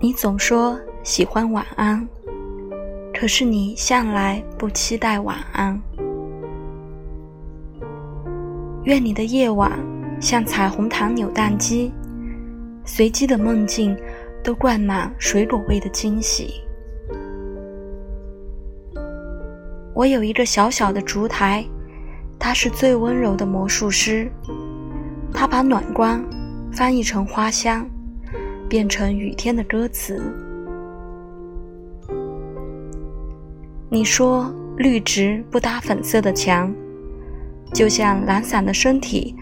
你总说喜欢晚安，可是你向来不期待晚安。愿你的夜晚像彩虹糖扭蛋机，随机的梦境都灌满水果味的惊喜。我有一个小小的烛台，它是最温柔的魔术师，它把暖光翻译成花香，变成雨天的歌词。你说绿植不搭粉色的墙。就像懒散的身体，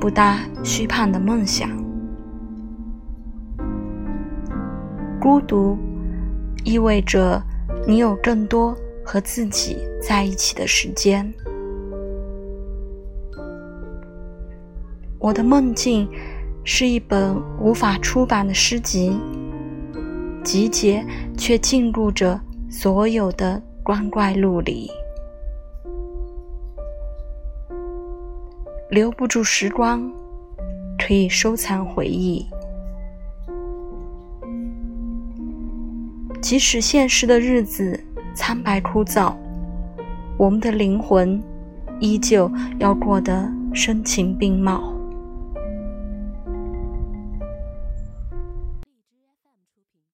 不搭虚胖的梦想。孤独意味着你有更多和自己在一起的时间。我的梦境是一本无法出版的诗集，集结却禁锢着所有的光怪陆离。留不住时光，可以收藏回忆。即使现实的日子苍白枯燥，我们的灵魂依旧要过得声情并茂。